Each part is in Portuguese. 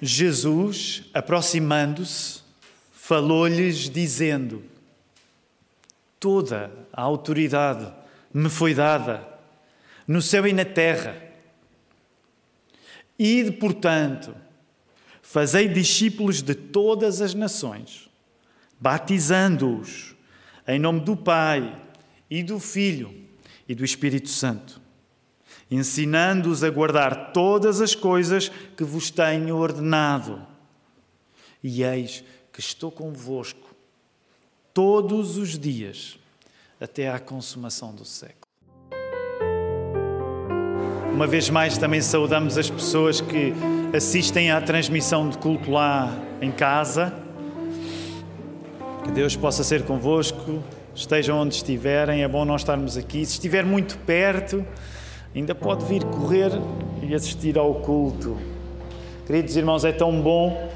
Jesus, aproximando-se, falou-lhes, dizendo: Toda a autoridade me foi dada, no céu e na terra. Ide, portanto, fazei discípulos de todas as nações, batizando-os em nome do Pai e do Filho e do Espírito Santo, ensinando-os a guardar todas as coisas que vos tenho ordenado. E eis que estou convosco todos os dias até à consumação do século. Uma vez mais, também saudamos as pessoas que assistem à transmissão de culto lá em casa. Que Deus possa ser convosco, estejam onde estiverem. É bom nós estarmos aqui. Se estiver muito perto, ainda pode vir correr e assistir ao culto. Queridos irmãos, é tão bom.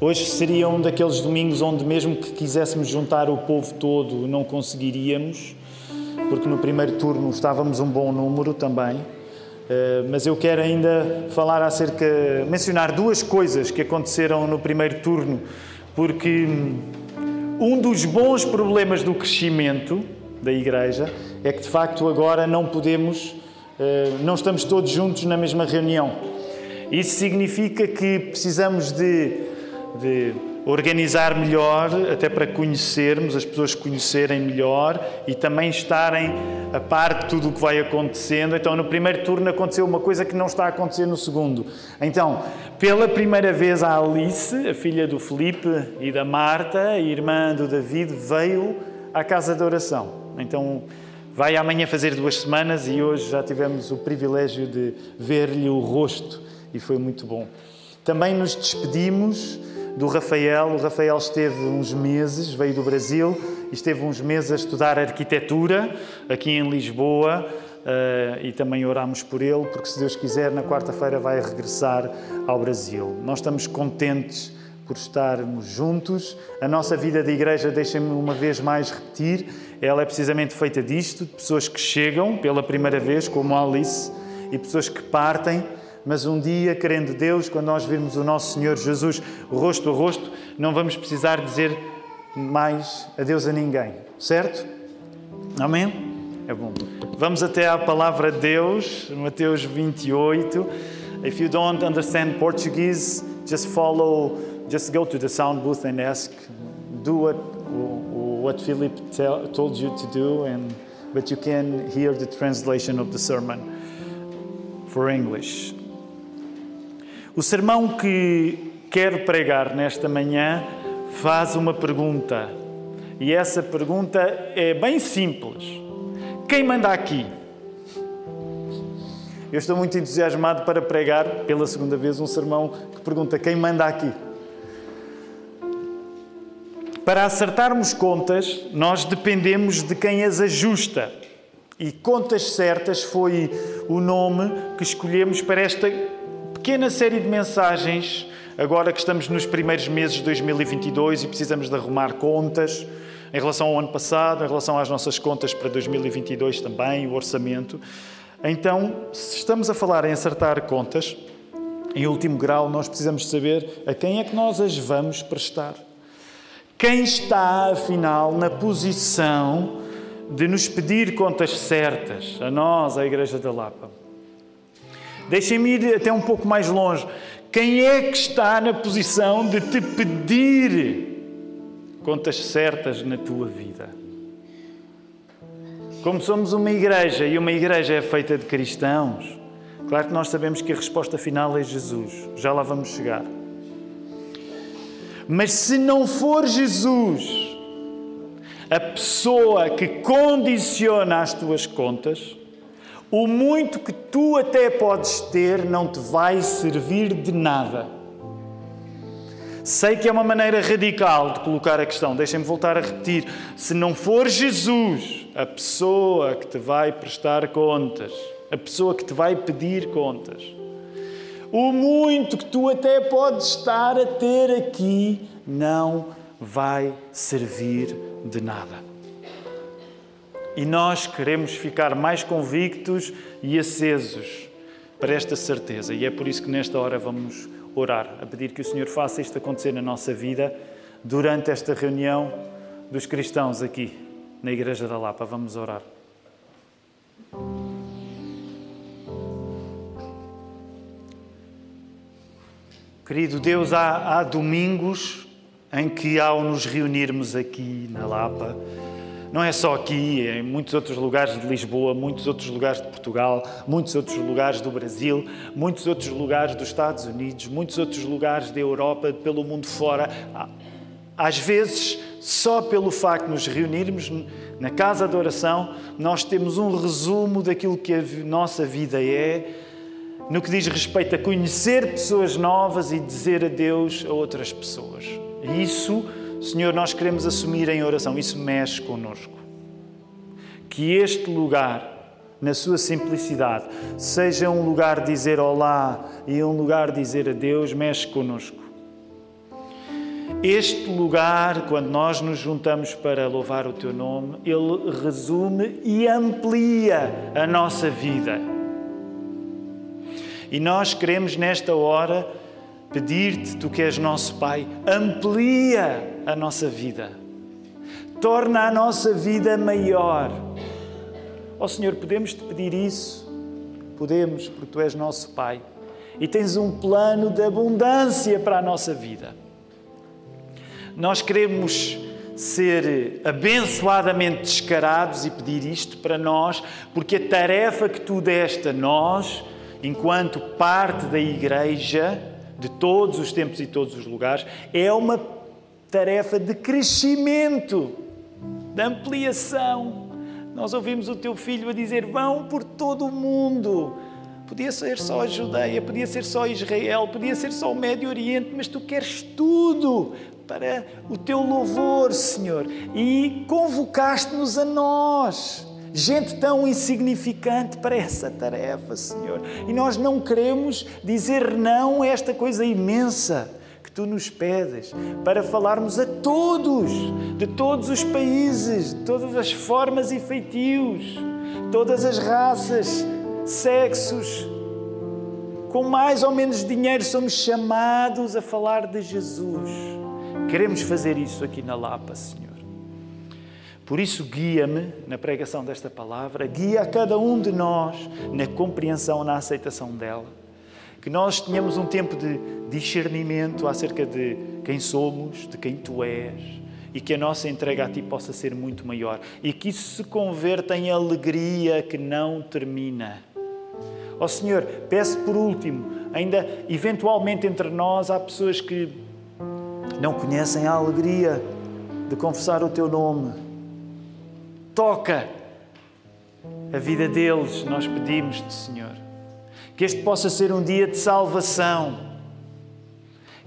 Hoje seria um daqueles domingos onde, mesmo que quiséssemos juntar o povo todo, não conseguiríamos, porque no primeiro turno estávamos um bom número também. Eh, mas eu quero ainda falar acerca, mencionar duas coisas que aconteceram no primeiro turno, porque hum, um dos bons problemas do crescimento da Igreja é que de facto agora não podemos, não estamos todos juntos na mesma reunião. Isso significa que precisamos de, de organizar melhor, até para conhecermos, as pessoas conhecerem melhor e também estarem a par de tudo o que vai acontecendo. Então, no primeiro turno aconteceu uma coisa que não está a acontecer no segundo. Então, pela primeira vez, a Alice, a filha do Felipe e da Marta, irmã do David, veio à casa de oração. Então, vai amanhã fazer duas semanas e hoje já tivemos o privilégio de ver-lhe o rosto e foi muito bom. Também nos despedimos do Rafael. O Rafael esteve uns meses, veio do Brasil esteve uns meses a estudar arquitetura aqui em Lisboa. Uh, e também oramos por ele, porque se Deus quiser, na quarta-feira vai regressar ao Brasil. Nós estamos contentes por estarmos juntos. A nossa vida de igreja, deixem-me uma vez mais repetir, ela é precisamente feita disto, de pessoas que chegam pela primeira vez, como Alice, e pessoas que partem mas um dia, querendo Deus, quando nós virmos o nosso Senhor Jesus rosto a rosto, não vamos precisar dizer mais adeus a ninguém, certo? Amém? É bom. Vamos até à palavra de Deus, Mateus 28. If you don't understand Portuguese, just follow, just go to the sound booth and ask, do what, what Philip tell, told you to do, and, but you can hear the translation of the sermon for English. O sermão que quero pregar nesta manhã faz uma pergunta. E essa pergunta é bem simples: Quem manda aqui? Eu estou muito entusiasmado para pregar pela segunda vez um sermão que pergunta: Quem manda aqui? Para acertarmos contas, nós dependemos de quem as ajusta. E Contas Certas foi o nome que escolhemos para esta pequena série de mensagens, agora que estamos nos primeiros meses de 2022 e precisamos de arrumar contas em relação ao ano passado, em relação às nossas contas para 2022 também, o orçamento. Então, se estamos a falar em acertar contas, em último grau, nós precisamos saber a quem é que nós as vamos prestar. Quem está, afinal, na posição de nos pedir contas certas, a nós, a Igreja da Lapa? Deixem-me ir até um pouco mais longe. Quem é que está na posição de te pedir contas certas na tua vida? Como somos uma igreja e uma igreja é feita de cristãos, claro que nós sabemos que a resposta final é Jesus. Já lá vamos chegar. Mas se não for Jesus a pessoa que condiciona as tuas contas, o muito que tu até podes ter não te vai servir de nada. Sei que é uma maneira radical de colocar a questão, deixem-me voltar a repetir. Se não for Jesus a pessoa que te vai prestar contas, a pessoa que te vai pedir contas, o muito que tu até podes estar a ter aqui não vai servir de nada. E nós queremos ficar mais convictos e acesos para esta certeza. E é por isso que nesta hora vamos orar, a pedir que o Senhor faça isto acontecer na nossa vida durante esta reunião dos cristãos aqui na Igreja da Lapa. Vamos orar. Querido Deus, há, há domingos em que, ao nos reunirmos aqui na Lapa, não é só aqui, é em muitos outros lugares de Lisboa, muitos outros lugares de Portugal, muitos outros lugares do Brasil, muitos outros lugares dos Estados Unidos, muitos outros lugares da Europa, pelo mundo fora. Às vezes, só pelo facto de nos reunirmos na casa de oração, nós temos um resumo daquilo que a nossa vida é, no que diz respeito a conhecer pessoas novas e dizer adeus a outras pessoas. Isso Senhor, nós queremos assumir em oração, isso mexe connosco. Que este lugar, na sua simplicidade, seja um lugar de dizer olá e um lugar de dizer adeus, mexe connosco. Este lugar, quando nós nos juntamos para louvar o Teu nome, ele resume e amplia a nossa vida. E nós queremos, nesta hora, pedir-te, tu que és nosso Pai, amplia a nossa vida, torna a nossa vida maior. Ó oh, Senhor, podemos te pedir isso? Podemos, porque tu és nosso Pai e tens um plano de abundância para a nossa vida. Nós queremos ser abençoadamente descarados e pedir isto para nós, porque a tarefa que tu deste a nós, enquanto parte da Igreja, de todos os tempos e todos os lugares, é uma tarefa de crescimento, de ampliação. Nós ouvimos o teu filho a dizer: vão por todo o mundo. Podia ser só a Judeia, podia ser só Israel, podia ser só o Médio Oriente, mas tu queres tudo para o teu louvor, Senhor. E convocaste-nos a nós gente tão insignificante para essa tarefa, Senhor. E nós não queremos dizer não a esta coisa imensa que tu nos pedes para falarmos a todos, de todos os países, de todas as formas e feitios, todas as raças, sexos. Com mais ou menos dinheiro somos chamados a falar de Jesus. Queremos fazer isso aqui na Lapa, Senhor. Por isso, guia-me na pregação desta palavra, guia a cada um de nós na compreensão, na aceitação dela. Que nós tenhamos um tempo de discernimento acerca de quem somos, de quem tu és e que a nossa entrega a ti possa ser muito maior e que isso se converta em alegria que não termina. Ó oh, Senhor, peço por último, ainda eventualmente entre nós há pessoas que não conhecem a alegria de confessar o teu nome toca a vida deles, nós pedimos-te, Senhor. Que este possa ser um dia de salvação.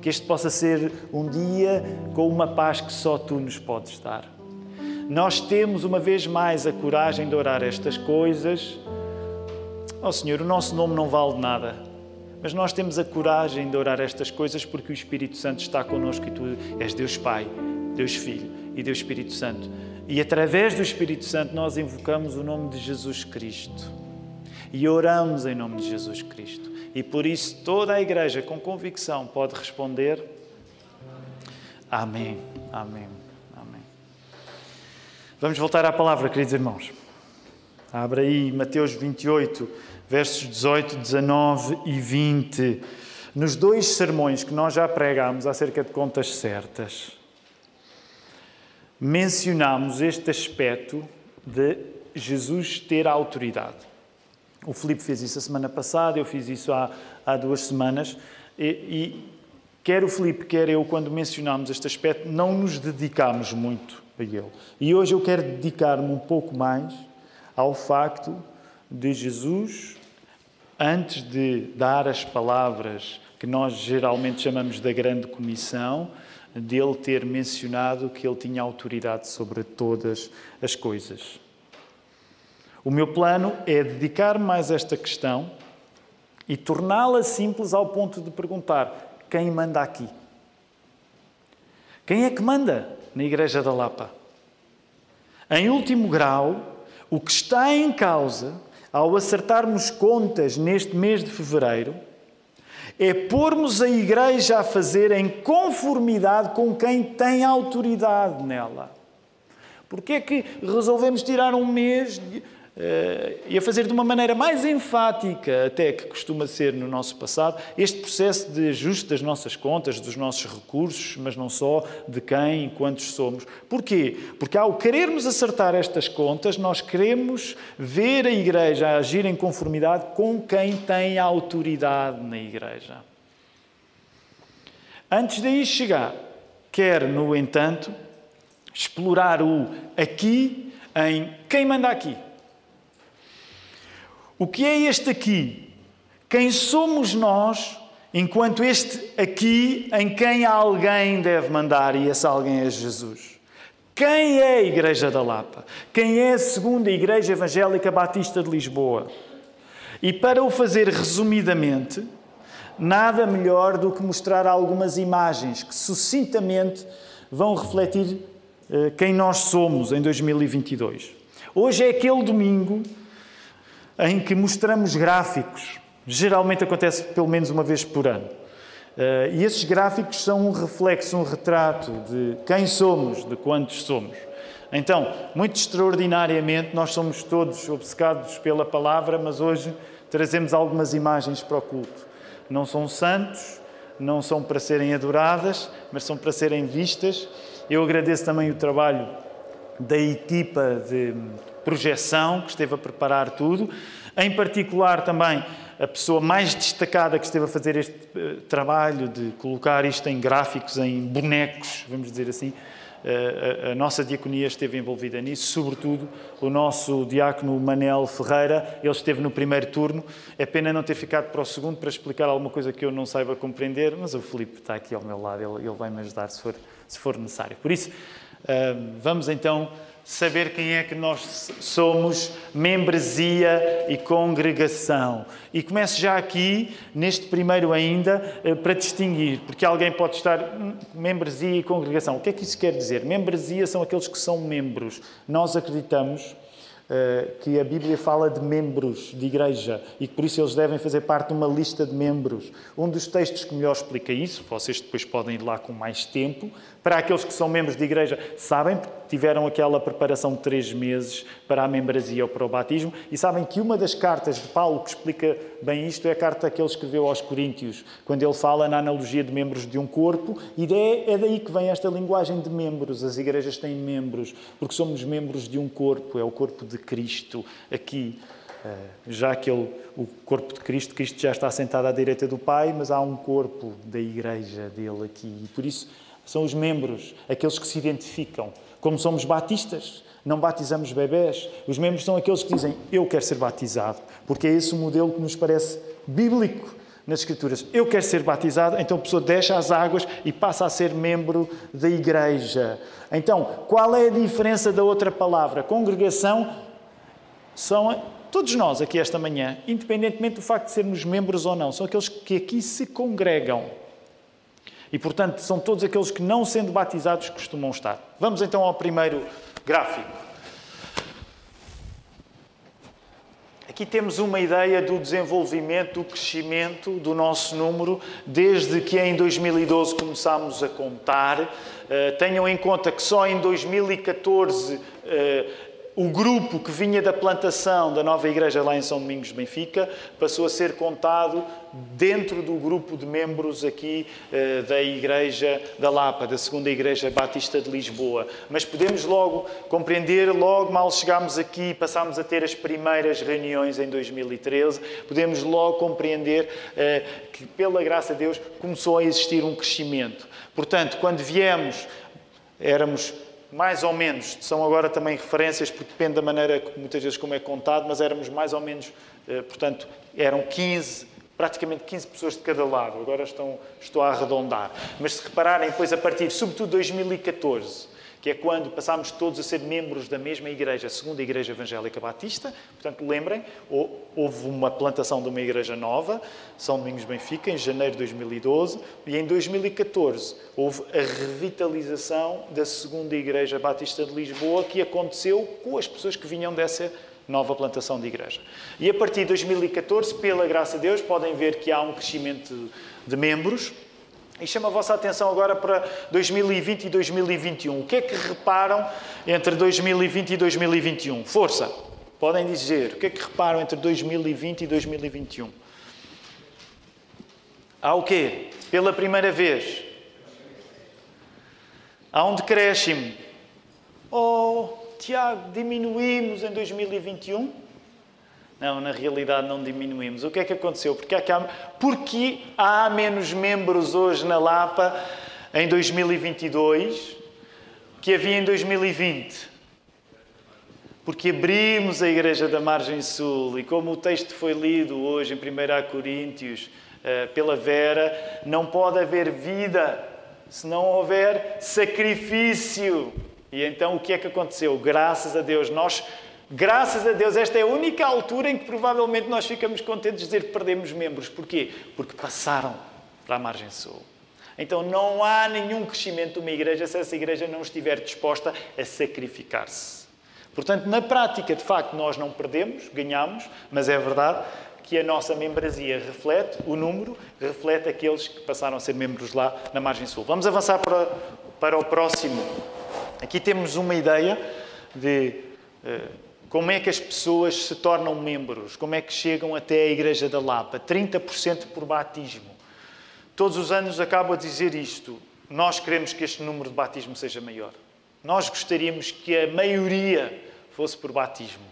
Que este possa ser um dia com uma paz que só tu nos podes dar. Nós temos uma vez mais a coragem de orar estas coisas. Oh Senhor, o nosso nome não vale nada, mas nós temos a coragem de orar estas coisas porque o Espírito Santo está connosco e tu és Deus Pai, Deus Filho e Deus Espírito Santo. E através do Espírito Santo nós invocamos o nome de Jesus Cristo. E oramos em nome de Jesus Cristo. E por isso toda a igreja com convicção pode responder: Amém, Amém, Amém. Vamos voltar à palavra, queridos irmãos. Abre aí Mateus 28, versos 18, 19 e 20. Nos dois sermões que nós já pregámos acerca de contas certas, mencionamos este aspecto de Jesus ter a autoridade. O Filipe fez isso a semana passada, eu fiz isso há, há duas semanas, e, e quer o Filipe, quer eu, quando mencionamos este aspecto, não nos dedicamos muito a ele. E hoje eu quero dedicar-me um pouco mais ao facto de Jesus, antes de dar as palavras que nós geralmente chamamos da grande comissão, dele ter mencionado que ele tinha autoridade sobre todas as coisas. O meu plano é dedicar mais a esta questão e torná-la simples ao ponto de perguntar: quem manda aqui? Quem é que manda na Igreja da Lapa? Em último grau, o que está em causa ao acertarmos contas neste mês de fevereiro é pormos a igreja a fazer em conformidade com quem tem autoridade nela. Porquê é que resolvemos tirar um mês e a fazer de uma maneira mais enfática até que costuma ser no nosso passado, este processo de ajuste das nossas contas, dos nossos recursos, mas não só, de quem e quantos somos. Porquê? Porque ao querermos acertar estas contas, nós queremos ver a Igreja agir em conformidade com quem tem autoridade na Igreja. Antes daí chegar, quer, no entanto, explorar o aqui em quem manda aqui. O que é este aqui? Quem somos nós, enquanto este aqui em quem alguém deve mandar, e esse alguém é Jesus? Quem é a Igreja da Lapa? Quem é a segunda Igreja Evangélica Batista de Lisboa? E para o fazer resumidamente, nada melhor do que mostrar algumas imagens que sucintamente vão refletir eh, quem nós somos em 2022. Hoje é aquele domingo em que mostramos gráficos. Geralmente acontece pelo menos uma vez por ano. Uh, e esses gráficos são um reflexo, um retrato de quem somos, de quantos somos. Então, muito extraordinariamente, nós somos todos obcecados pela palavra, mas hoje trazemos algumas imagens para o culto. Não são santos, não são para serem adoradas, mas são para serem vistas. Eu agradeço também o trabalho da equipa de projeção que esteve a preparar tudo. Em particular, também a pessoa mais destacada que esteve a fazer este uh, trabalho de colocar isto em gráficos, em bonecos, vamos dizer assim. Uh, a, a, nossa diaconia esteve envolvida nisso, sobretudo o nosso diácono Manel Ferreira, ele esteve no primeiro turno. É pena não ter ficado para o segundo para explicar alguma coisa que eu não saiba compreender, mas o Filipe está aqui ao meu lado, ele, ele vai me ajudar se for, se for necessário. Por isso, uh, vamos então saber quem é que nós somos, membresia e congregação. E começo já aqui, neste primeiro ainda, eh, para distinguir, porque alguém pode estar hum, membresia e congregação. O que é que isso quer dizer? Membresia são aqueles que são membros. Nós acreditamos que a Bíblia fala de membros de igreja e que por isso eles devem fazer parte de uma lista de membros. Um dos textos que melhor explica isso, vocês depois podem ir lá com mais tempo, para aqueles que são membros de igreja, sabem, tiveram aquela preparação de três meses para a membresia ou para o batismo, e sabem que uma das cartas de Paulo que explica bem isto é a carta que ele escreveu aos Coríntios, quando ele fala na analogia de membros de um corpo, e é daí que vem esta linguagem de membros. As igrejas têm membros, porque somos membros de um corpo, é o corpo de Cristo aqui. Eh, já que ele, o corpo de Cristo, Cristo já está sentado à direita do Pai, mas há um corpo da igreja dele aqui. E por isso são os membros, aqueles que se identificam. Como somos batistas, não batizamos bebés. Os membros são aqueles que dizem: Eu quero ser batizado, porque é esse o modelo que nos parece bíblico nas Escrituras. Eu quero ser batizado, então a pessoa deixa as águas e passa a ser membro da igreja. Então, qual é a diferença da outra palavra? Congregação são todos nós aqui esta manhã, independentemente do facto de sermos membros ou não, são aqueles que aqui se congregam. E, portanto, são todos aqueles que, não sendo batizados, costumam estar. Vamos então ao primeiro gráfico. Aqui temos uma ideia do desenvolvimento, do crescimento do nosso número, desde que em 2012 começámos a contar. Uh, tenham em conta que só em 2014 uh, o grupo que vinha da plantação da nova igreja lá em São Domingos de Benfica passou a ser contado dentro do grupo de membros aqui eh, da igreja da Lapa, da segunda igreja batista de Lisboa. Mas podemos logo compreender, logo mal chegámos aqui, passámos a ter as primeiras reuniões em 2013, podemos logo compreender eh, que pela graça de Deus começou a existir um crescimento. Portanto, quando viemos, éramos mais ou menos, são agora também referências, porque depende da maneira, muitas vezes, como é contado, mas éramos mais ou menos, eh, portanto, eram 15, praticamente 15 pessoas de cada lado. Agora estão, estou a arredondar. Mas se repararem, depois, a partir, sobretudo, de 2014, que é quando passámos todos a ser membros da mesma igreja, a segunda Igreja Evangélica Batista. Portanto, lembrem, houve uma plantação de uma igreja nova, São Domingos Benfica, em janeiro de 2012, e em 2014 houve a revitalização da segunda Igreja Batista de Lisboa, que aconteceu com as pessoas que vinham dessa nova plantação de igreja. E a partir de 2014, pela graça de Deus, podem ver que há um crescimento de membros. E chamo a vossa atenção agora para 2020 e 2021. O que é que reparam entre 2020 e 2021? Força! Podem dizer, o que é que reparam entre 2020 e 2021? Há o quê? Pela primeira vez. Há um decréscimo. Oh, Tiago, diminuímos em 2021? Não, na realidade não diminuímos. O que é que aconteceu? Porque há, porque há menos membros hoje na Lapa em 2022 que havia em 2020? Porque abrimos a Igreja da Margem Sul e, como o texto foi lido hoje em 1 Coríntios eh, pela Vera, não pode haver vida se não houver sacrifício. E então o que é que aconteceu? Graças a Deus, nós, graças a Deus, esta é a única altura em que provavelmente nós ficamos contentes de dizer que perdemos membros. Porquê? Porque passaram para a margem sul. Então não há nenhum crescimento de uma igreja se essa igreja não estiver disposta a sacrificar-se. Portanto, na prática, de facto, nós não perdemos, ganhamos, mas é verdade que a nossa membresia reflete, o número reflete aqueles que passaram a ser membros lá na margem sul. Vamos avançar para, para o próximo Aqui temos uma ideia de uh, como é que as pessoas se tornam membros, como é que chegam até a Igreja da Lapa. 30% por batismo. Todos os anos acabo a dizer isto. Nós queremos que este número de batismo seja maior. Nós gostaríamos que a maioria fosse por batismo.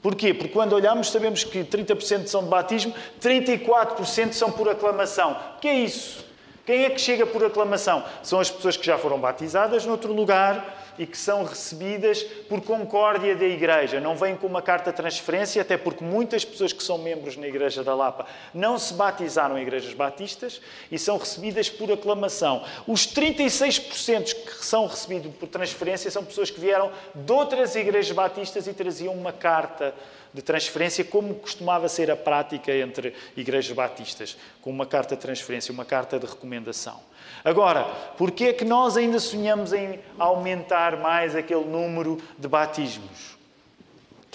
Porquê? Porque quando olhamos sabemos que 30% são de batismo, 34% são por aclamação. O que é isso? Quem é que chega por aclamação? São as pessoas que já foram batizadas noutro lugar e que são recebidas por concórdia da Igreja. Não vêm com uma carta de transferência, até porque muitas pessoas que são membros na Igreja da Lapa não se batizaram em igrejas batistas e são recebidas por aclamação. Os 36% que são recebidos por transferência são pessoas que vieram de outras igrejas batistas e traziam uma carta de transferência, como costumava ser a prática entre igrejas batistas, com uma carta de transferência, uma carta de recomendação. Agora, porquê é que nós ainda sonhamos em aumentar mais aquele número de batismos?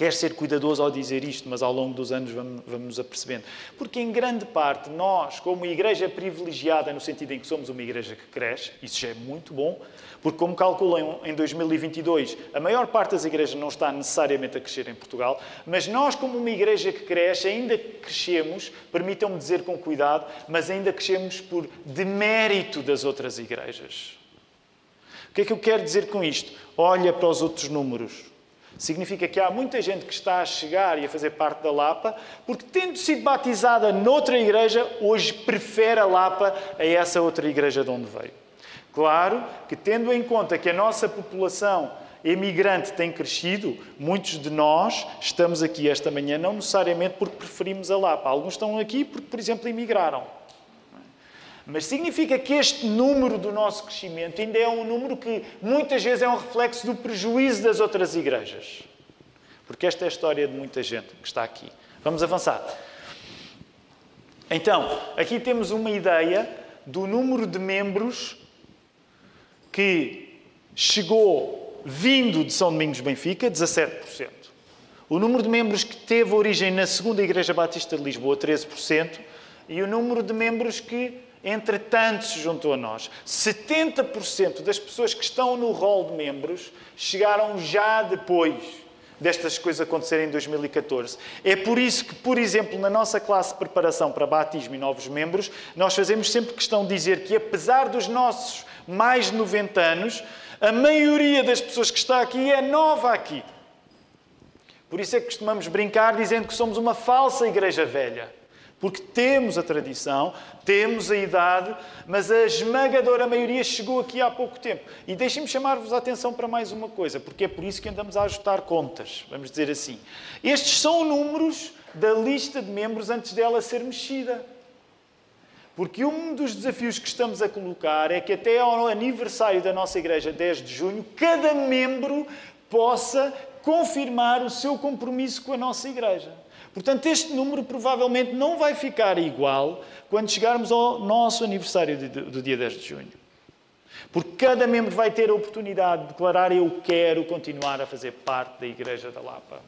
Quer ser cuidadoso ao dizer isto, mas ao longo dos anos vamos, vamos nos apercebendo. Porque, em grande parte, nós, como igreja privilegiada, no sentido em que somos uma igreja que cresce, isso já é muito bom, porque, como calculam em 2022, a maior parte das igrejas não está necessariamente a crescer em Portugal, mas nós, como uma igreja que cresce, ainda crescemos, permitam-me dizer com cuidado, mas ainda crescemos por demérito das outras igrejas. O que é que eu quero dizer com isto? Olha para os outros números. Significa que há muita gente que está a chegar e a fazer parte da Lapa, porque tendo sido batizada noutra igreja, hoje prefere a Lapa a essa outra igreja de onde veio. Claro que, tendo em conta que a nossa população emigrante tem crescido, muitos de nós estamos aqui esta manhã não necessariamente porque preferimos a Lapa. Alguns estão aqui porque, por exemplo, emigraram. Mas significa que este número do nosso crescimento ainda é um número que muitas vezes é um reflexo do prejuízo das outras igrejas. Porque esta é a história de muita gente que está aqui. Vamos avançar. Então, aqui temos uma ideia do número de membros que chegou vindo de São Domingos Benfica, 17%. O número de membros que teve origem na segunda Igreja Batista de Lisboa, 13%. E o número de membros que entretanto se juntou a nós. 70% das pessoas que estão no rol de membros chegaram já depois destas coisas acontecerem em 2014. É por isso que, por exemplo, na nossa classe de preparação para batismo e novos membros, nós fazemos sempre questão de dizer que, apesar dos nossos mais de 90 anos, a maioria das pessoas que está aqui é nova aqui. Por isso é que costumamos brincar dizendo que somos uma falsa igreja velha. Porque temos a tradição, temos a idade, mas a esmagadora maioria chegou aqui há pouco tempo. E deixem-me chamar-vos a atenção para mais uma coisa, porque é por isso que andamos a ajustar contas, vamos dizer assim. Estes são números da lista de membros antes dela ser mexida. Porque um dos desafios que estamos a colocar é que até ao aniversário da nossa igreja, 10 de junho, cada membro possa confirmar o seu compromisso com a nossa igreja. Portanto, este número provavelmente não vai ficar igual quando chegarmos ao nosso aniversário do dia 10 de junho. Porque cada membro vai ter a oportunidade de declarar: Eu quero continuar a fazer parte da Igreja da Lapa.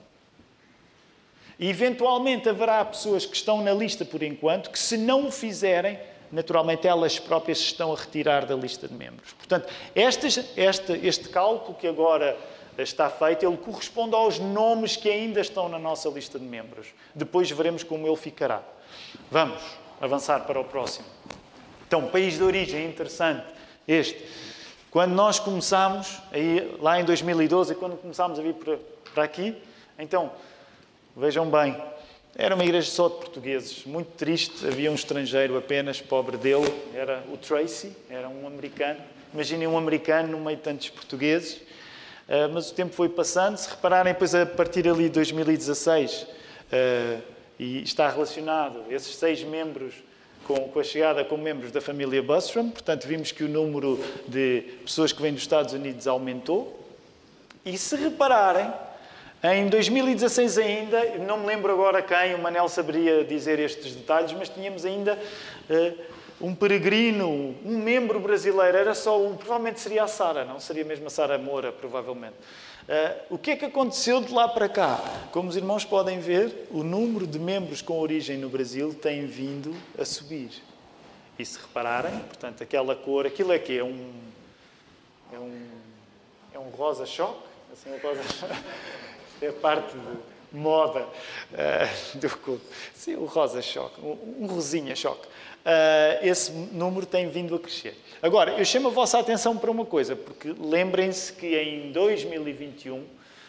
E, eventualmente haverá pessoas que estão na lista por enquanto que, se não o fizerem, naturalmente elas próprias se estão a retirar da lista de membros. Portanto, este, este, este cálculo que agora está feito, ele corresponde aos nomes que ainda estão na nossa lista de membros. Depois veremos como ele ficará. Vamos avançar para o próximo. Então, país de origem, interessante, este. Quando nós começámos, aí, lá em 2012, quando começámos a vir para, aqui, então, vejam bem, era uma igreja só de portugueses, muito triste, havia um estrangeiro apenas, pobre dele, era o Tracy, era um americano. Imaginem um americano no meio de tantos portugueses. Uh, mas o tempo foi passando. Se repararem, depois a partir ali de 2016, uh, ah, e está relacionado esses seis membros com, com, a chegada como membros da família Bustrom, portanto, vimos que o número de pessoas que vêm dos Estados Unidos aumentou. E se repararem, em 2016 ainda, não me lembro agora quem, o Manel saberia dizer estes detalhes, mas tínhamos ainda uh, um peregrino, um membro brasileiro, era só um, provavelmente seria a Sara, não seria mesmo a Sara Moura, provavelmente. Uh, o que é que aconteceu de lá para cá? Como os irmãos podem ver, o número de membros com origem no Brasil tem vindo a subir. E se repararem, portanto, aquela cor, aquilo é que é um é um é um rosa choque, assim, um rosa é parte de moda uh, do culto. Sim, o rosa choque, um, um rosinha choque. Uh, esse número tem vindo a crescer. Agora, eu chamo a vossa atenção para uma coisa, porque lembrem-se que em 2021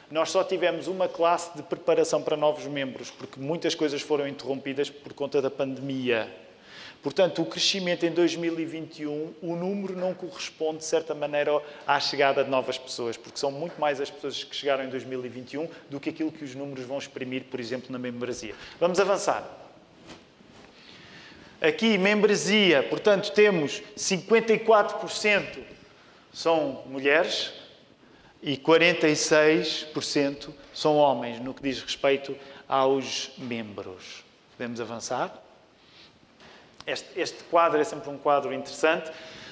nós só tivemos uma classe de preparação para novos membros, porque muitas coisas foram interrompidas por conta da pandemia. Portanto, o crescimento em 2021, o número não corresponde, de certa maneira, à chegada de novas pessoas, porque são muito mais as pessoas que chegaram em 2021 do que aquilo que os números vão exprimir, por exemplo, na membresia. Vamos avançar. Aqui, membresia, portanto, temos 54% são mulheres e 46% são homens, no que diz respeito aos membros. Podemos avançar? Este, este quadro é sempre um quadro interessante.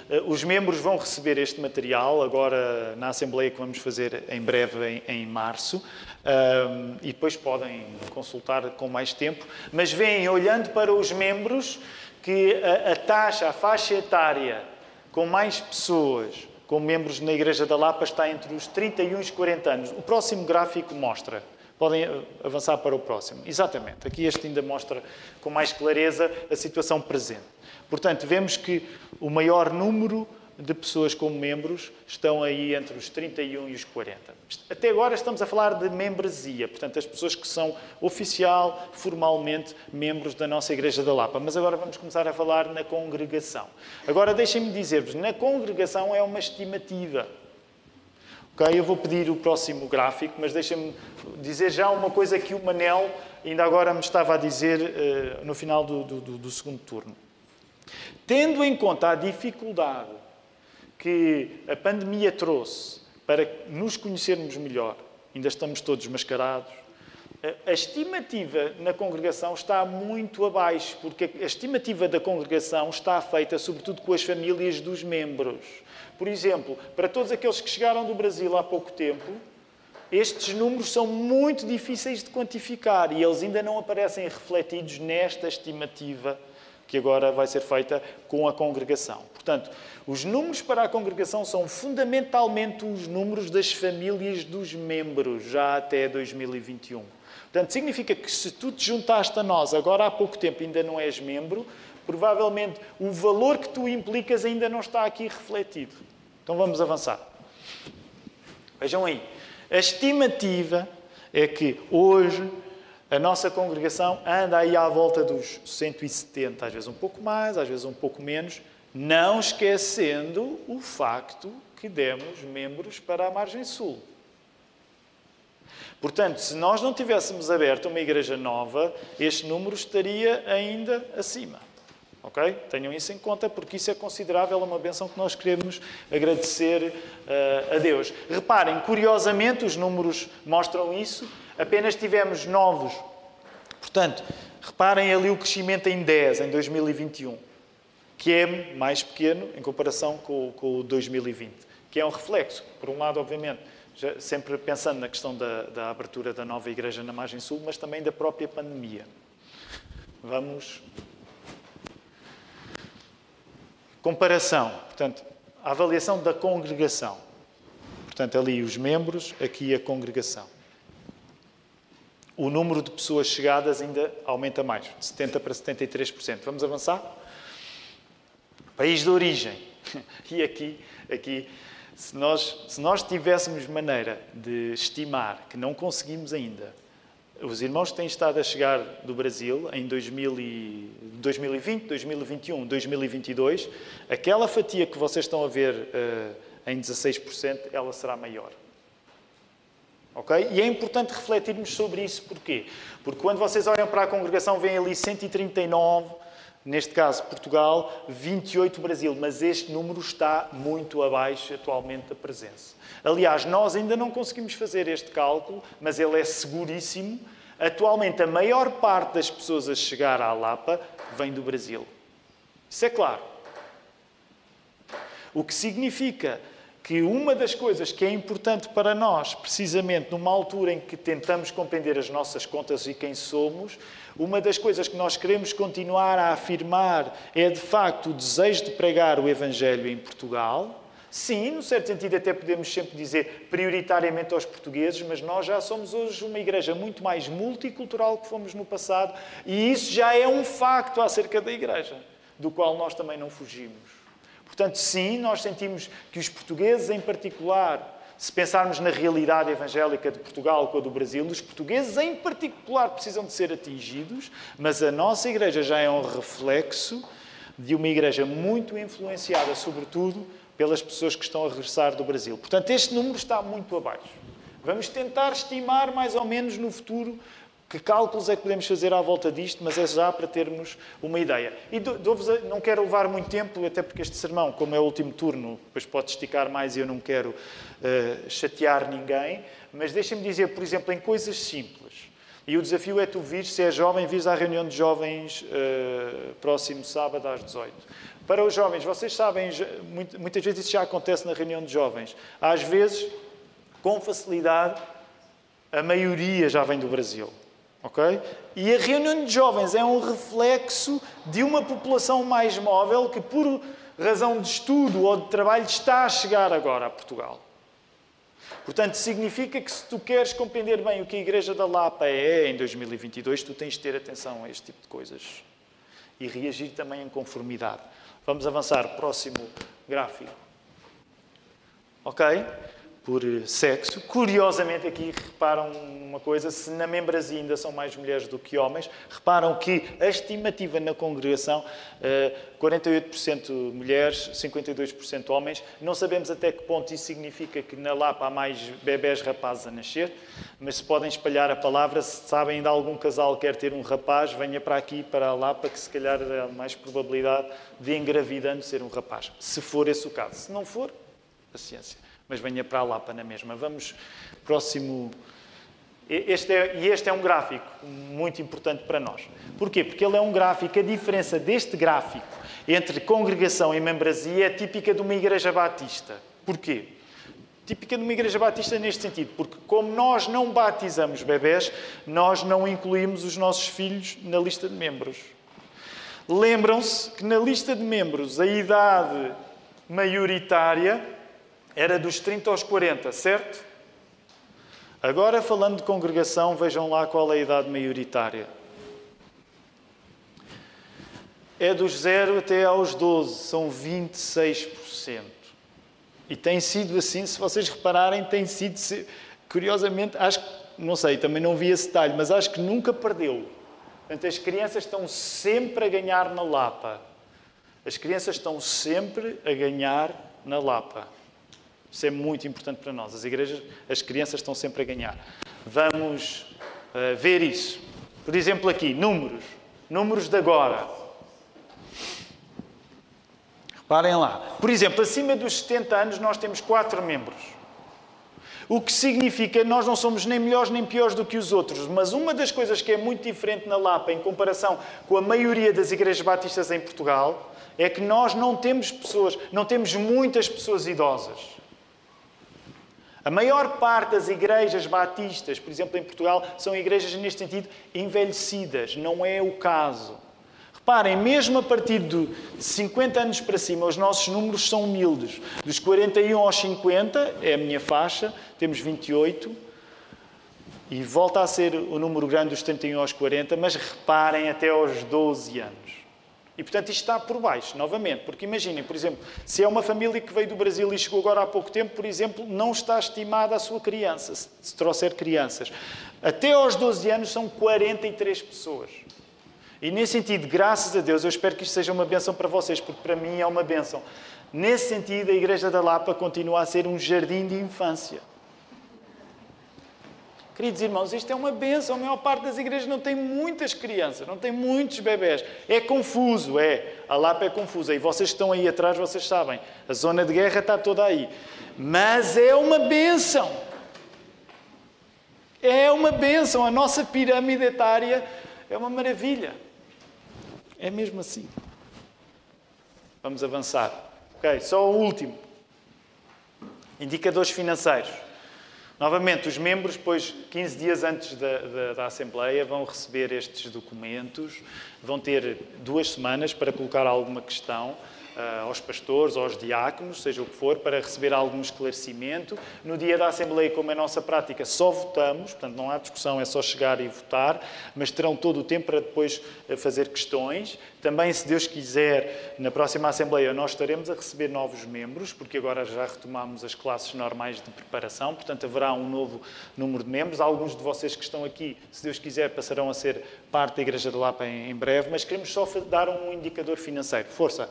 Eh, os membros vão receber este material agora na Assembleia que vamos fazer em breve, em, em março, um, e depois podem consultar com mais tempo. Mas veem, olhando para os membros, que a, a taxa, a faixa etária com mais pessoas como membros na Igreja da Lapa está entre os 31 e os 40 anos. O próximo gráfico mostra. Podem eh, avançar para o próximo. Exatamente. Aqui este ainda mostra com mais clareza a situação presente. Portanto, vemos que o maior número de pessoas como membros estão aí entre os 31 e os 40. Até agora estamos a falar de membresia, portanto, as pessoas que são oficial, formalmente, membros da nossa Igreja da Lapa. Mas agora vamos começar a falar na congregação. Agora deixem-me dizer-vos, na congregação é uma estimativa. Ok, eu vou pedir o próximo gráfico, mas deixem-me dizer já uma coisa que o Manel ainda agora me estava a dizer uh, no final do, do, do segundo turno. Tendo em conta a dificuldade que a pandemia trouxe para nos conhecermos melhor, ainda estamos todos mascarados, a estimativa na congregação está muito abaixo, porque a estimativa da congregação está feita sobretudo com as famílias dos membros. Por exemplo, para todos aqueles que chegaram do Brasil há pouco tempo, estes números são muito difíceis de quantificar e eles ainda não aparecem refletidos nesta estimativa que agora vai ser feita com a congregação. Portanto, os números para a congregação são fundamentalmente os números das famílias dos membros, já até 2021. Portanto, significa que se tu te juntaste a nós agora há pouco tempo ainda não és membro, provavelmente o valor que tu implicas ainda não está aqui refletido. Então vamos avançar. Vejam aí. A estimativa é que hoje a nossa congregação anda aí à volta dos 170, às vezes um pouco mais, às vezes um pouco menos, não esquecendo o facto que demos membros para a margem sul. Portanto, se nós não tivéssemos aberto uma igreja nova, este número estaria ainda acima. Ok? Tenham isso em conta, porque isso é considerável, é uma benção que nós queremos agradecer uh, a Deus. Reparem, curiosamente, os números mostram isso, apenas tivemos novos. Portanto, reparem ali o crescimento em 10, em 2021 que é mais pequeno em comparação com, com o 2020, que é um reflexo, por um lado, obviamente, já, sempre pensando na questão da, da abertura da nova igreja na margem sul, mas também da própria pandemia. Vamos. Comparação. Portanto, a avaliação da congregação. Portanto, ali os membros, aqui a congregação. O número de pessoas chegadas ainda aumenta mais, de 70% para 73%. Vamos avançar? País de origem. E aqui, aqui se nós, se nós tivéssemos maneira de estimar que não conseguimos ainda, os irmãos que têm estado a chegar do Brasil em 2020, 2021, 2022, aquela fatia que vocês estão a ver uh, em 16%, ela será maior. Ok? E é importante refletirmos sobre isso. Porquê? Porque quando vocês olham para a congregação, vem ali 139 Neste caso, Portugal, 28 Brasil, mas este número está muito abaixo atualmente da presença. Aliás, nós ainda não conseguimos fazer este cálculo, mas ele é seguríssimo. Atualmente, a maior parte das pessoas a chegar à Lapa vem do Brasil. Isso é claro. O que significa que uma das coisas que é importante para nós, precisamente numa altura em que tentamos compreender as nossas contas e quem somos, uma das coisas que nós queremos continuar a afirmar é, de facto, o desejo de pregar o Evangelho em Portugal. Sim, no certo sentido, até podemos sempre dizer prioritariamente aos portugueses, mas nós já somos hoje uma igreja muito mais multicultural que fomos no passado e isso já é um facto acerca da igreja, do qual nós também não fugimos. Portanto, sim, nós sentimos que os portugueses, em particular, se pensarmos na realidade evangélica de Portugal com a do Brasil, os portugueses em particular precisam de ser atingidos, mas a nossa igreja já é um reflexo de uma igreja muito influenciada, sobretudo, pelas pessoas que estão a regressar do Brasil. Portanto, este número está muito abaixo. Vamos tentar estimar mais ou menos no futuro que cálculos é que podemos fazer à volta disto, mas é já para termos uma ideia. E não quero levar muito tempo, até porque este sermão, como é o último turno, depois pode esticar mais e eu não quero uh, chatear ninguém, mas deixem-me dizer, por exemplo, em coisas simples. E o desafio é tu vires, se é jovem, vires à reunião de jovens uh, próximo sábado às 18. Para os jovens, vocês sabem, muitas vezes isso já acontece na reunião de jovens. Às vezes, com facilidade, a maioria já vem do Brasil. Ok? E a reunião de jovens é um reflexo de uma população mais móvel que, por razão de estudo ou de trabalho, está a chegar agora a Portugal. Portanto, significa que se tu queres compreender bem o que a Igreja da Lapa é em 2022, tu tens de ter atenção a este tipo de coisas e reagir também em conformidade. Vamos avançar. Próximo gráfico. Ok? Por sexo. Curiosamente, aqui reparam uma coisa: se na membresia ainda são mais mulheres do que homens, reparam que a estimativa na congregação, 48% eh, mulheres, 52% homens. Não sabemos até que ponto isso significa que na Lapa há mais bebés rapazes a nascer, mas se podem espalhar a palavra, se sabem de algum casal que quer ter um rapaz, venha para aqui, para a Lapa, que se calhar há mais probabilidade de engravidando ser um rapaz, se for esse o caso. Se não for, paciência mas venha para a Lapa na mesma. Vamos, próximo. Este é, e este é um gráfico muito importante para nós. Porquê? Porque ele é um gráfico, a diferença deste gráfico entre congregação e membresia é típica de uma igreja batista. Porquê? Típica de uma igreja batista neste sentido, porque como nós não batizamos bebés, nós não incluímos os nossos filhos na lista de membros. Lembram-se que na lista de membros a idade maioritária era dos 30 aos 40, certo? Agora, falando de congregação, vejam lá qual é a idade maioritária. É dos 0 até aos 12, são 26%. E tem sido assim, se vocês repararem, tem sido, curiosamente, acho que, não sei, também não vi esse detalhe, mas acho que nunca perdeu. Portanto, as crianças estão sempre a ganhar na Lapa. As crianças estão sempre a ganhar na Lapa. Isso é muito importante para nós. As igrejas, as crianças estão sempre a ganhar. Vamos uh, ver isso. Por exemplo, aqui, números. Números de agora. Reparem lá. Por exemplo, acima dos 70 anos, nós temos quatro membros. O que significa nós não somos nem melhores nem piores do que os outros. Mas uma das coisas que é muito diferente na Lapa, em comparação com a maioria das igrejas batistas em Portugal, é que nós não temos pessoas, não temos muitas pessoas idosas. A maior parte das igrejas batistas, por exemplo, em Portugal, são igrejas, neste sentido, envelhecidas. Não é o caso. Reparem, mesmo a partir de 50 anos para cima, os nossos números são humildes. Dos 41 aos 50, é a minha faixa, temos 28. E volta a ser o número grande dos 31 aos 40, mas reparem até aos 12 anos. E, portanto, isto está por baixo, novamente. Porque imaginem, por exemplo, se é uma família que veio do Brasil e chegou agora há pouco tempo, por exemplo, não está estimada a sua criança, se trouxer crianças. Até aos 12 anos são 43 pessoas. E nesse sentido, graças a Deus, eu espero que isto seja uma benção para vocês, porque para mim é uma benção. Nesse sentido, a Igreja da Lapa continua a ser um jardim de infância. Queridos irmãos, isto é uma benção. A maior parte das igrejas não tem muitas crianças, não tem muitos bebés. É confuso, é. A Lapa é confusa. E vocês que estão aí atrás, vocês sabem. A zona de guerra está toda aí. Mas é uma benção. É uma benção. A nossa pirâmide etária é uma maravilha. É mesmo assim. Vamos avançar. Ok, só o último. Indicadores financeiros. Novamente, os membros, depois, 15 dias antes da, da, da, Assembleia, vão receber estes documentos, vão ter duas semanas para colocar alguma questão aos pastores, aos diáconos, seja o que for, para receber algum esclarecimento. No dia da Assembleia, como é nossa prática, só votamos, portanto não há discussão, é só chegar e votar, mas terão todo o tempo para depois eh, fazer questões. Também, se Deus quiser, na próxima Assembleia nós estaremos a receber novos membros, porque agora já retomamos as classes normais de preparação, portanto haverá um novo número de membros. Alguns de vocês que estão aqui, se Deus quiser, passarão a ser parte da Igreja de Lapa em breve, mas queremos só dar um indicador financeiro. Força!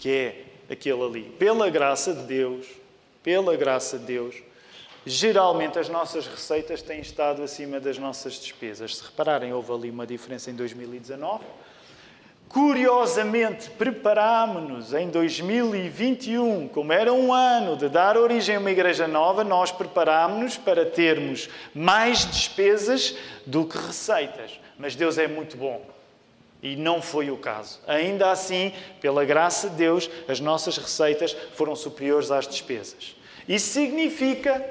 Que é aquele ali. Pela graça de Deus, pela graça de Deus, geralmente as nossas receitas têm estado acima das nossas despesas. Se repararem, houve ali uma diferença em 2019. Curiosamente, preparámos-nos em 2021, como era um ano de dar origem a uma igreja nova, nós preparámos-nos para termos mais despesas do que receitas. Mas Deus é muito bom. E não foi o caso. Ainda assim, pela graça de Deus, as nossas receitas foram superiores às despesas. Isso significa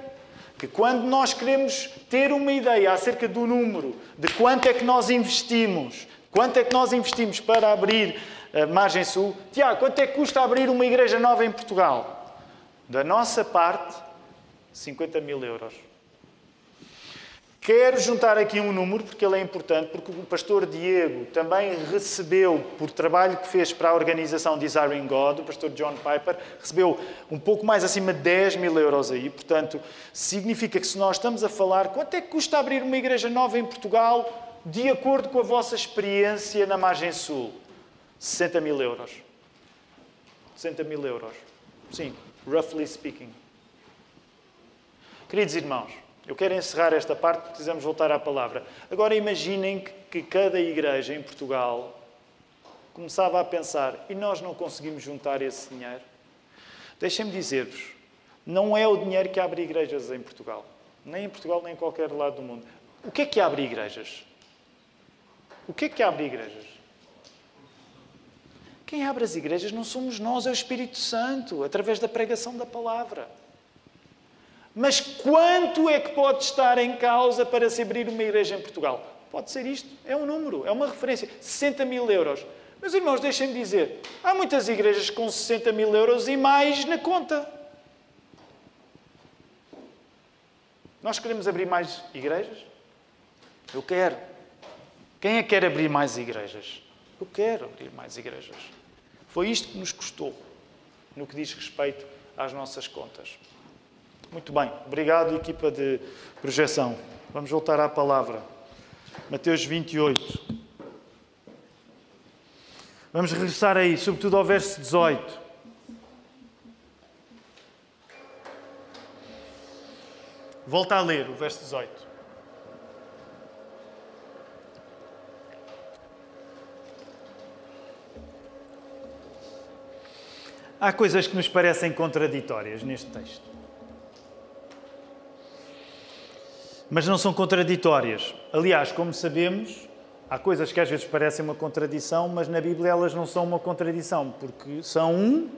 que quando nós queremos ter uma ideia acerca do número, de quanto é que nós investimos, quanto é que nós investimos para abrir a Margem Sul, Tiago, quanto é que custa abrir uma igreja nova em Portugal? Da nossa parte, 50 mil euros. Quero juntar aqui um número, porque ele é importante, porque o pastor Diego também recebeu, por trabalho que fez para a organização Desiring God, o pastor John Piper, recebeu um pouco mais acima de 10 mil euros aí. Portanto, significa que se nós estamos a falar quanto é que custa abrir uma igreja nova em Portugal, de acordo com a vossa experiência na margem sul? 60 mil euros. 60 mil euros. Sim, roughly speaking. Queridos irmãos, eu quero encerrar esta parte, precisamos voltar à palavra. Agora imaginem que, que cada igreja em Portugal começava a pensar, e nós não conseguimos juntar esse dinheiro? Deixem-me dizer-vos, não é o dinheiro que abre igrejas em Portugal. Nem em Portugal, nem em qualquer lado do mundo. O que é que abre igrejas? O que é que abre igrejas? Quem abre as igrejas não somos nós, é o Espírito Santo, através da pregação da palavra. Mas quanto é que pode estar em causa para se abrir uma igreja em Portugal? Pode ser isto, é um número, é uma referência. 60 mil euros. Meus irmãos, deixem-me dizer, há muitas igrejas com 60 mil euros e mais na conta. Nós queremos abrir mais igrejas? Eu quero. Quem é que quer abrir mais igrejas? Eu quero abrir mais igrejas. Foi isto que nos custou no que diz respeito às nossas contas. Muito bem, obrigado, equipa de projeção. Vamos voltar à palavra. Mateus 28. Vamos regressar aí, sobretudo ao verso 18. Volta a ler o verso 18. Há coisas que nos parecem contraditórias neste texto. Mas não são contraditórias. Aliás, como sabemos, há coisas que às vezes parecem uma contradição, mas na Bíblia elas não são uma contradição, porque são um,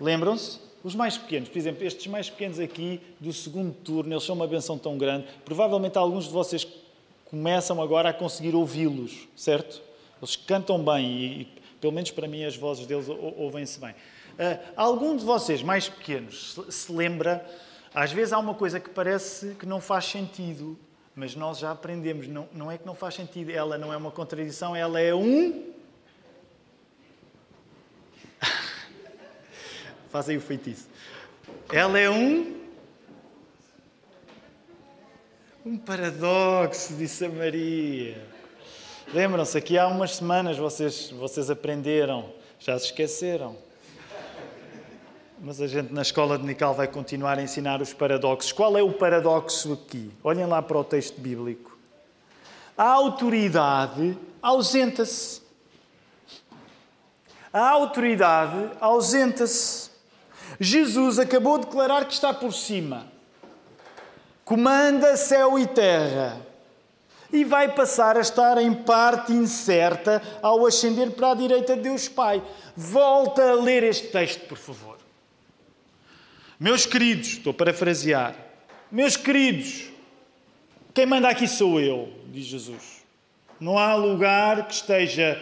lembram-se, Os mais pequenos, por exemplo, estes mais pequenos aqui do segundo turno, eles são uma benção tão grande. Provavelmente alguns de vocês começam agora a conseguir ouvi-los, certo? Eles cantam bem e, e, pelo menos para mim, as vozes deles ouvem-se bem. Uh, algum de vocês mais pequenos se, se lembra, às vezes há uma coisa que parece que não faz sentido, mas nós já aprendemos, não, não é que não faz sentido, ela não é uma contradição, ela é um. Fazem o feitiço. Ela é um. Um paradoxo, disse a Maria. Lembram-se, aqui há umas semanas vocês, vocês aprenderam, já se esqueceram. Mas a gente na escola de Nical vai continuar a ensinar os paradoxos. Qual é o paradoxo aqui? Olhem lá para o texto bíblico. A autoridade ausenta-se. A autoridade ausenta-se. Jesus acabou de declarar que está por cima. Comanda céu e terra. E vai passar a estar em parte incerta ao ascender para a direita de Deus Pai. Volta a ler este texto, por favor. Meus queridos, estou a parafrasear, meus queridos, quem manda aqui sou eu, diz Jesus. Não há lugar que esteja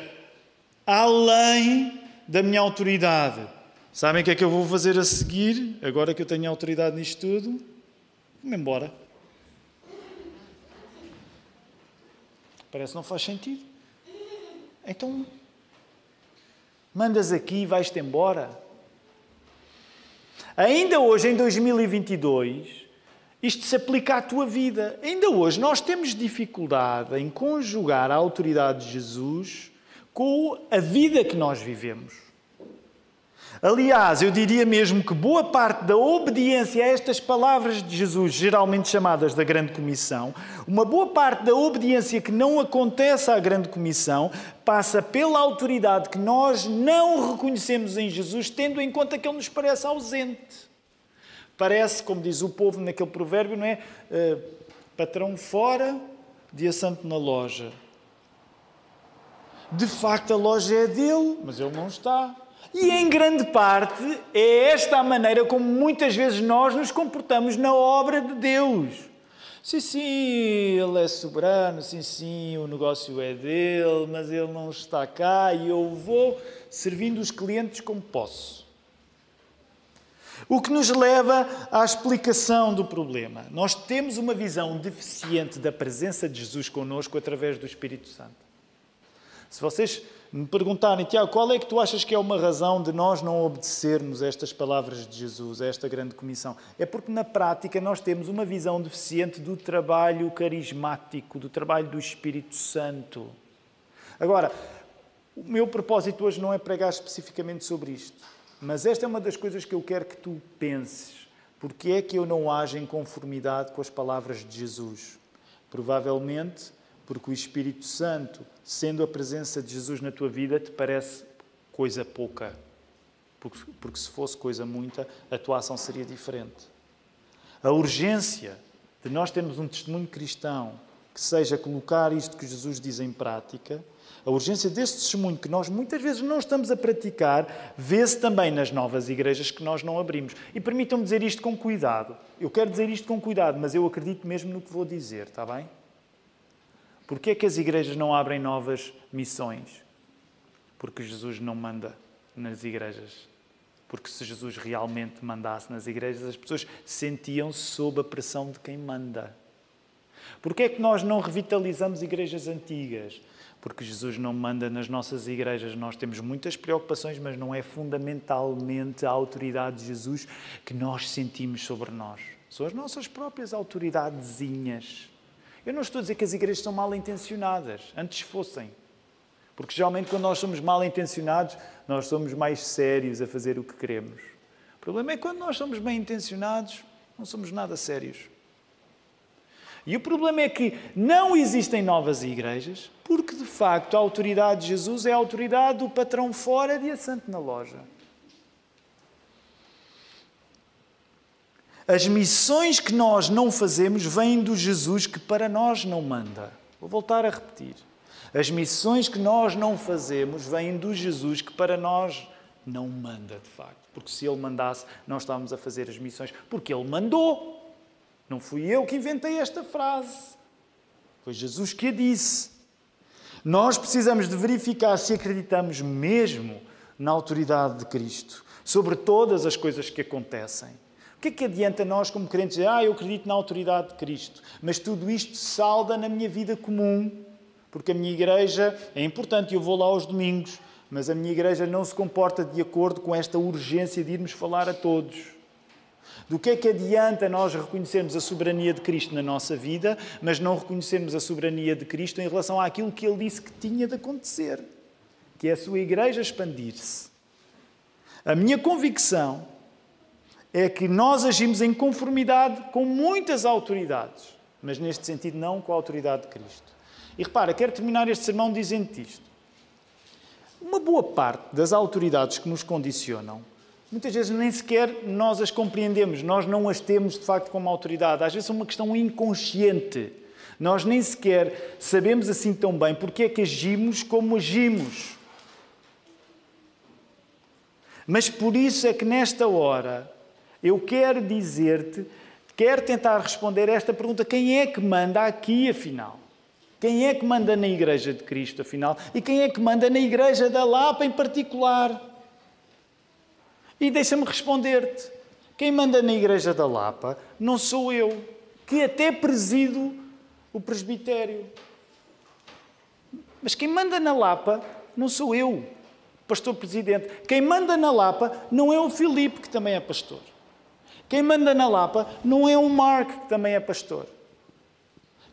além da minha autoridade. Sabem o que é que eu vou fazer a seguir, agora que eu tenho autoridade nisto tudo? Vou-me embora. Parece que não faz sentido. Então, mandas aqui e vais-te embora. Ainda hoje, em 2022, isto se aplica à tua vida. Ainda hoje nós temos dificuldade em conjugar a autoridade de Jesus com a vida que nós vivemos. Aliás, eu diria mesmo que boa parte da obediência a estas palavras de Jesus, geralmente chamadas da Grande Comissão, uma boa parte da obediência que não acontece à Grande Comissão, passa pela autoridade que nós não reconhecemos em Jesus, tendo em conta que ele nos parece ausente. Parece, como diz o povo naquele provérbio, não é? Uh, patrão fora, dia santo na loja. De facto, a loja é dele, mas ele não está. E em grande parte é esta a maneira como muitas vezes nós nos comportamos na obra de Deus. Sim, sim, ele é soberano, sim, sim, o negócio é dele, mas ele não está cá e eu vou servindo os clientes como posso. O que nos leva à explicação do problema. Nós temos uma visão deficiente da presença de Jesus conosco através do Espírito Santo. Se vocês me perguntarem, Tiago, qual é que tu achas que é uma razão de nós não obedecermos estas palavras de Jesus, a esta grande comissão? É porque na prática nós temos uma visão deficiente do trabalho carismático, do trabalho do Espírito Santo. Agora, o meu propósito hoje não é pregar especificamente sobre isto, mas esta é uma das coisas que eu quero que tu penses. Porque é que eu não ajo em conformidade com as palavras de Jesus? Provavelmente porque o Espírito Santo, sendo a presença de Jesus na tua vida, te parece coisa pouca. Porque, porque se fosse coisa muita, a tua ação seria diferente. A urgência de nós termos um testemunho cristão que seja colocar isto que Jesus diz em prática, a urgência deste testemunho que nós muitas vezes não estamos a praticar, vê-se também nas novas igrejas que nós não abrimos. E permitam-me dizer isto com cuidado. Eu quero dizer isto com cuidado, mas eu acredito mesmo no que vou dizer, está bem? Porquê é que as igrejas não abrem novas missões? Porque Jesus não manda nas igrejas. Porque se Jesus realmente mandasse nas igrejas, as pessoas sentiam-se sob a pressão de quem manda. Porquê é que nós não revitalizamos igrejas antigas? Porque Jesus não manda nas nossas igrejas. Nós temos muitas preocupações, mas não é fundamentalmente a autoridade de Jesus que nós sentimos sobre nós. São as nossas próprias autoridadezinhas. Eu não estou a dizer que as igrejas são mal intencionadas, antes fossem. Porque geralmente, quando nós somos mal intencionados, nós somos mais sérios a fazer o que queremos. O problema é que quando nós somos bem intencionados, não somos nada sérios. E o problema é que não existem novas igrejas, porque de facto a autoridade de Jesus é a autoridade do patrão fora de assento na loja. As missões que nós não fazemos vêm do Jesus que para nós não manda. Vou voltar a repetir. As missões que nós não fazemos vêm do Jesus que para nós não manda, de facto. Porque se Ele mandasse, nós estávamos a fazer as missões. Porque Ele mandou. Não fui eu que inventei esta frase. Foi Jesus que a disse. Nós precisamos de verificar se acreditamos mesmo na autoridade de Cristo sobre todas as coisas que acontecem. Que é que adianta nós, como crentes, dizer, ah, eu acredito na autoridade de Cristo, mas tudo isto salda na minha vida comum, porque a minha igreja é importante eu vou lá aos domingos, mas a minha igreja não se comporta de acordo com esta urgência de irmos falar a todos. Do que é que adianta nós reconhecermos a soberania de Cristo na nossa vida, mas não reconhecermos a soberania de Cristo em relação àquilo que Ele disse que tinha de acontecer, que é a sua igreja expandir-se? A minha convicção é que nós agimos em conformidade com muitas autoridades, mas neste sentido não com a autoridade de Cristo. E repara, quero terminar este sermão dizendo isto. Uma boa parte das autoridades que nos condicionam, muitas vezes nem sequer nós as compreendemos, nós não as temos de facto como autoridade. Às vezes é uma questão inconsciente. Nós nem sequer sabemos assim tão bem porque é que agimos como agimos. Mas por isso é que nesta hora eu quero dizer-te, quero tentar responder esta pergunta: quem é que manda aqui, afinal? Quem é que manda na Igreja de Cristo, afinal? E quem é que manda na Igreja da Lapa em particular? E deixa-me responder-te: quem manda na Igreja da Lapa não sou eu, que até presido o presbitério. Mas quem manda na Lapa não sou eu, pastor presidente. Quem manda na Lapa não é o Filipe, que também é pastor. Quem manda na Lapa não é o Mark, que também é pastor.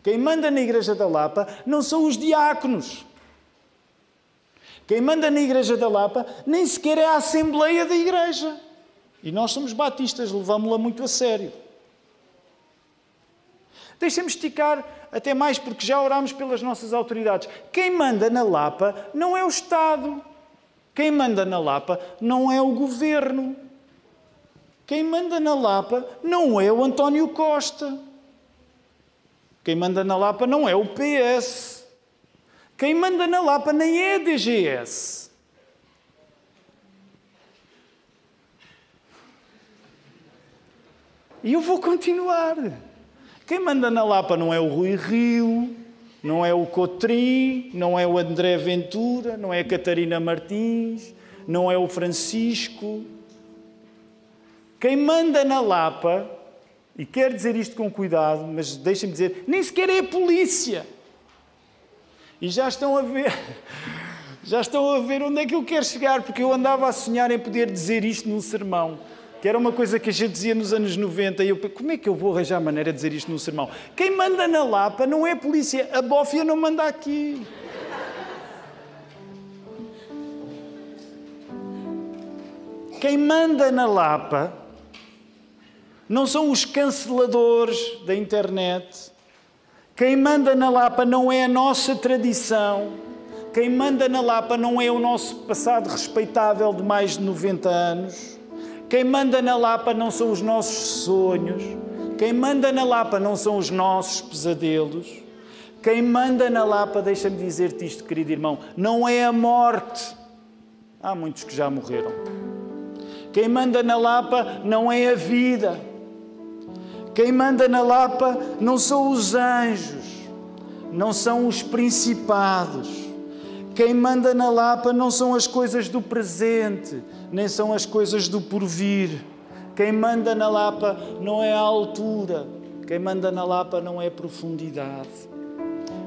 Quem manda na Igreja da Lapa não são os diáconos. Quem manda na Igreja da Lapa nem sequer é a Assembleia da Igreja. E nós somos batistas, levamos-la muito a sério. Deixem-me esticar até mais, porque já orámos pelas nossas autoridades. Quem manda na Lapa não é o Estado. Quem manda na Lapa não é o governo. Quem manda na Lapa não é o António Costa. Quem manda na Lapa não é o PS. Quem manda na Lapa nem é a DGS. E eu vou continuar. Quem manda na Lapa não é o Rui Rio, não é o Cotrim, não é o André Ventura, não é a Catarina Martins, não é o Francisco. Quem manda na Lapa, e quero dizer isto com cuidado, mas deixem-me dizer, nem sequer é a polícia. E já estão a ver, já estão a ver onde é que eu quero chegar, porque eu andava a sonhar em poder dizer isto num sermão que era uma coisa que a gente dizia nos anos 90, e eu como é que eu vou arranjar a maneira de dizer isto no sermão? Quem manda na Lapa não é a polícia, a bófia não manda aqui. Quem manda na Lapa não são os canceladores da internet. Quem manda na Lapa não é a nossa tradição. Quem manda na Lapa não é o nosso passado respeitável de mais de 90 anos. Quem manda na Lapa não são os nossos sonhos. Quem manda na Lapa não são os nossos pesadelos. Quem manda na Lapa, deixa-me dizer-te isto, querido irmão, não é a morte. Há muitos que já morreram. Quem manda na Lapa não é a vida. Quem manda na Lapa não são os anjos, não são os principados. Quem manda na Lapa não são as coisas do presente, nem são as coisas do porvir. Quem manda na Lapa não é a altura, quem manda na Lapa não é a profundidade.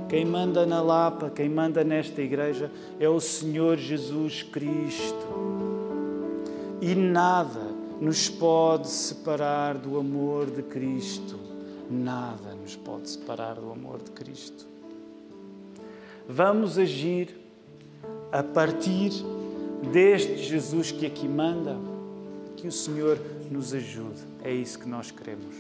Quem manda na Lapa, quem manda nesta igreja é o Senhor Jesus Cristo. E nada nos pode separar do amor de Cristo. Nada nos pode separar do amor de Cristo. Vamos agir a partir deste Jesus que aqui manda, que o Senhor nos ajude. É isso que nós queremos.